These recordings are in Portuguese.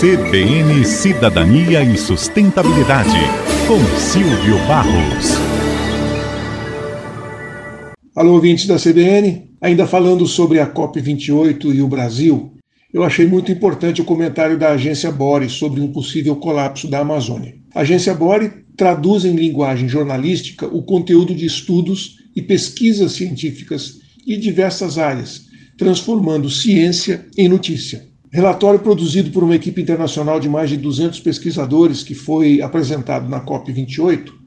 CBN Cidadania e Sustentabilidade, com Silvio Barros. Alô, ouvintes da CBN. Ainda falando sobre a COP28 e o Brasil, eu achei muito importante o comentário da agência Bore sobre um possível colapso da Amazônia. A agência Bore traduz em linguagem jornalística o conteúdo de estudos e pesquisas científicas de diversas áreas, transformando ciência em notícia. Relatório produzido por uma equipe internacional de mais de 200 pesquisadores que foi apresentado na COP28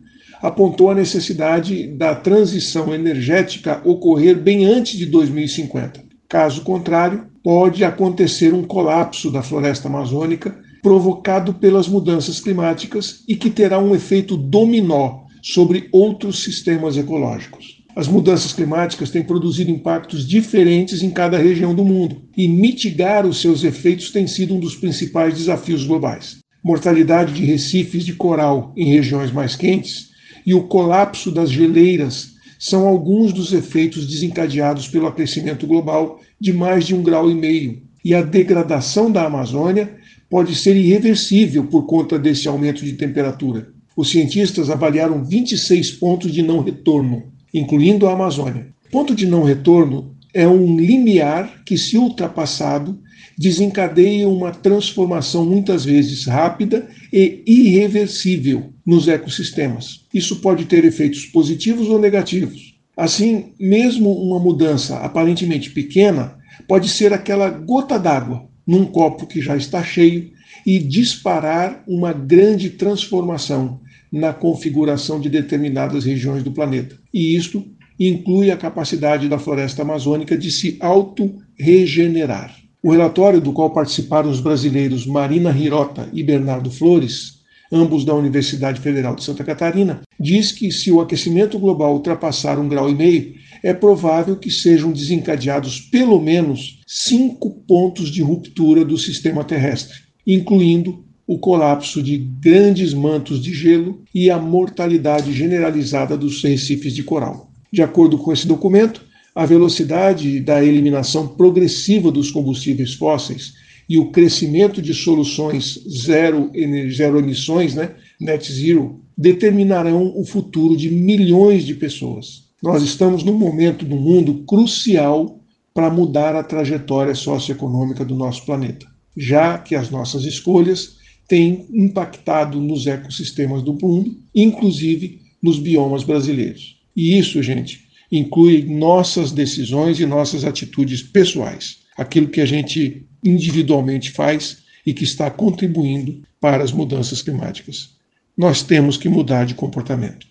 apontou a necessidade da transição energética ocorrer bem antes de 2050. Caso contrário, pode acontecer um colapso da floresta amazônica provocado pelas mudanças climáticas e que terá um efeito dominó sobre outros sistemas ecológicos. As mudanças climáticas têm produzido impactos diferentes em cada região do mundo, e mitigar os seus efeitos tem sido um dos principais desafios globais. Mortalidade de recifes de coral em regiões mais quentes e o colapso das geleiras são alguns dos efeitos desencadeados pelo aquecimento global de mais de um grau e meio. E a degradação da Amazônia pode ser irreversível por conta desse aumento de temperatura. Os cientistas avaliaram 26 pontos de não retorno incluindo a Amazônia. Ponto de não retorno é um limiar que, se ultrapassado, desencadeia uma transformação muitas vezes rápida e irreversível nos ecossistemas. Isso pode ter efeitos positivos ou negativos. Assim, mesmo uma mudança aparentemente pequena pode ser aquela gota d'água num copo que já está cheio e disparar uma grande transformação na configuração de determinadas regiões do planeta. E isto inclui a capacidade da floresta amazônica de se auto-regenerar. O relatório do qual participaram os brasileiros Marina Hirota e Bernardo Flores, ambos da Universidade Federal de Santa Catarina, diz que se o aquecimento global ultrapassar um grau e meio, é provável que sejam desencadeados pelo menos cinco pontos de ruptura do sistema terrestre, incluindo o colapso de grandes mantos de gelo e a mortalidade generalizada dos recifes de coral. De acordo com esse documento, a velocidade da eliminação progressiva dos combustíveis fósseis e o crescimento de soluções zero, zero emissões, né, net zero, determinarão o futuro de milhões de pessoas. Nós estamos num momento do mundo crucial para mudar a trajetória socioeconômica do nosso planeta, já que as nossas escolhas tem impactado nos ecossistemas do mundo, inclusive nos biomas brasileiros. E isso, gente, inclui nossas decisões e nossas atitudes pessoais, aquilo que a gente individualmente faz e que está contribuindo para as mudanças climáticas. Nós temos que mudar de comportamento.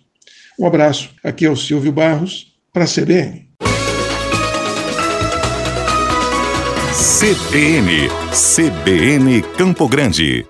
Um abraço, aqui é o Silvio Barros, para a CBN. CBN, CBN Campo Grande.